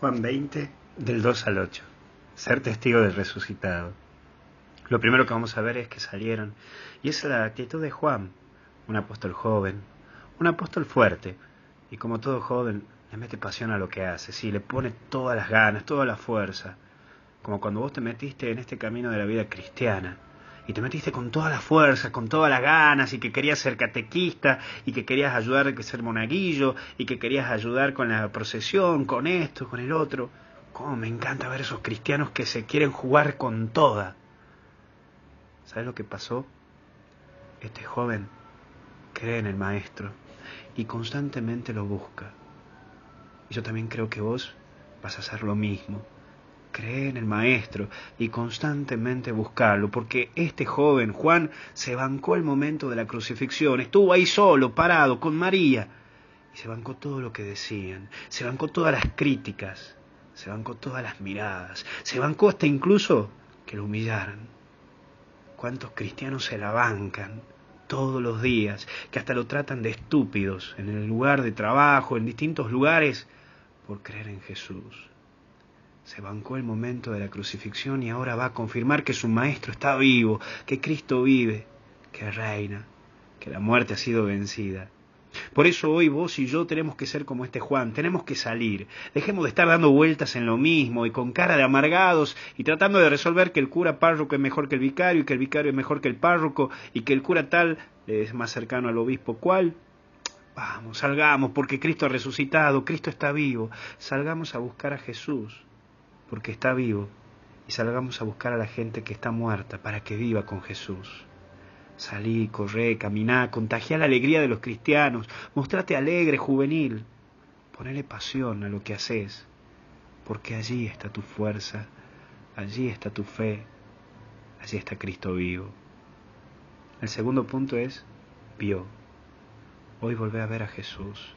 Juan 20, del 2 al 8. Ser testigo del resucitado. Lo primero que vamos a ver es que salieron, y es la actitud de Juan, un apóstol joven, un apóstol fuerte, y como todo joven, le mete pasión a lo que hace, sí, le pone todas las ganas, toda la fuerza, como cuando vos te metiste en este camino de la vida cristiana, y te metiste con toda la fuerza, con todas las ganas, y que querías ser catequista, y que querías ayudar a ser monaguillo, y que querías ayudar con la procesión, con esto, con el otro. Cómo me encanta ver esos cristianos que se quieren jugar con toda. ¿Sabes lo que pasó? Este joven cree en el maestro y constantemente lo busca. Y yo también creo que vos vas a hacer lo mismo cree en el Maestro y constantemente buscarlo, porque este joven Juan se bancó el momento de la crucifixión, estuvo ahí solo, parado, con María, y se bancó todo lo que decían, se bancó todas las críticas, se bancó todas las miradas, se bancó hasta incluso que lo humillaran. ¿Cuántos cristianos se la bancan? todos los días, que hasta lo tratan de estúpidos en el lugar de trabajo, en distintos lugares, por creer en Jesús se bancó el momento de la crucifixión y ahora va a confirmar que su Maestro está vivo, que Cristo vive, que reina, que la muerte ha sido vencida. Por eso hoy vos y yo tenemos que ser como este Juan, tenemos que salir. Dejemos de estar dando vueltas en lo mismo y con cara de amargados y tratando de resolver que el cura párroco es mejor que el vicario y que el vicario es mejor que el párroco y que el cura tal es más cercano al obispo cual. Vamos, salgamos porque Cristo ha resucitado, Cristo está vivo. Salgamos a buscar a Jesús porque está vivo, y salgamos a buscar a la gente que está muerta para que viva con Jesús. Salí, corré, caminá, contagiá la alegría de los cristianos, mostrate alegre, juvenil, ponele pasión a lo que haces, porque allí está tu fuerza, allí está tu fe, allí está Cristo vivo. El segundo punto es, vio. Hoy volvé a ver a Jesús,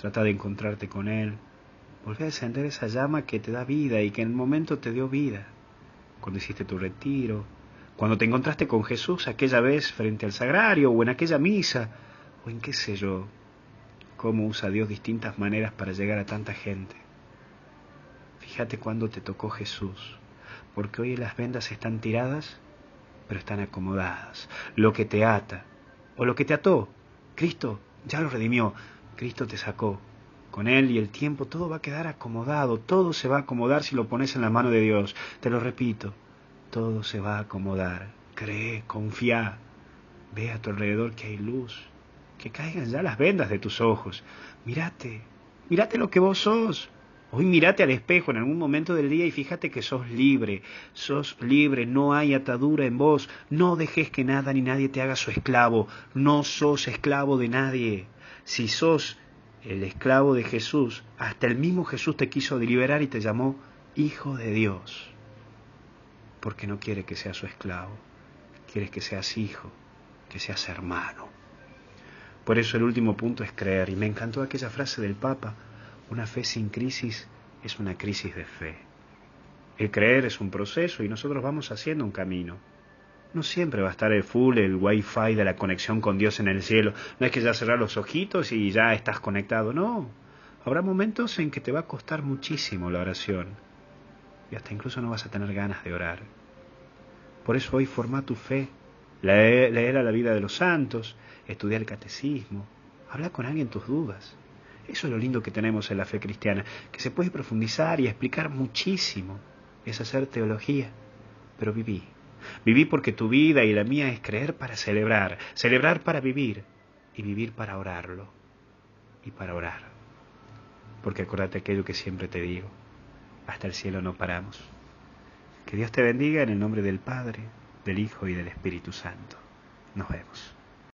trata de encontrarte con Él, Volver a encender esa llama que te da vida y que en el momento te dio vida. Cuando hiciste tu retiro, cuando te encontraste con Jesús aquella vez frente al sagrario o en aquella misa, o en qué sé yo, cómo usa Dios distintas maneras para llegar a tanta gente. Fíjate cuando te tocó Jesús, porque hoy las vendas están tiradas, pero están acomodadas. Lo que te ata, o lo que te ató, Cristo ya lo redimió, Cristo te sacó, con Él y el tiempo todo va a quedar acomodado, todo se va a acomodar si lo pones en la mano de Dios. Te lo repito, todo se va a acomodar. Cree, confía, ve a tu alrededor que hay luz, que caigan ya las vendas de tus ojos. Mírate, mírate lo que vos sos. Hoy mírate al espejo en algún momento del día y fíjate que sos libre, sos libre, no hay atadura en vos, no dejes que nada ni nadie te haga su esclavo, no sos esclavo de nadie. Si sos el esclavo de Jesús, hasta el mismo Jesús te quiso liberar y te llamó Hijo de Dios, porque no quiere que seas su esclavo, quiere que seas hijo, que seas hermano. Por eso el último punto es creer, y me encantó aquella frase del Papa, una fe sin crisis es una crisis de fe. El creer es un proceso y nosotros vamos haciendo un camino. No siempre va a estar el full, el wifi de la conexión con Dios en el cielo. No es que ya cerrar los ojitos y ya estás conectado, no. Habrá momentos en que te va a costar muchísimo la oración y hasta incluso no vas a tener ganas de orar. Por eso hoy forma tu fe, leer a la vida de los santos, estudiar el catecismo, habla con alguien tus dudas. Eso es lo lindo que tenemos en la fe cristiana, que se puede profundizar y explicar muchísimo. Es hacer teología, pero viví. Viví porque tu vida y la mía es creer para celebrar, celebrar para vivir y vivir para orarlo y para orar. Porque acuérdate aquello que siempre te digo, hasta el cielo no paramos. Que Dios te bendiga en el nombre del Padre, del Hijo y del Espíritu Santo. Nos vemos.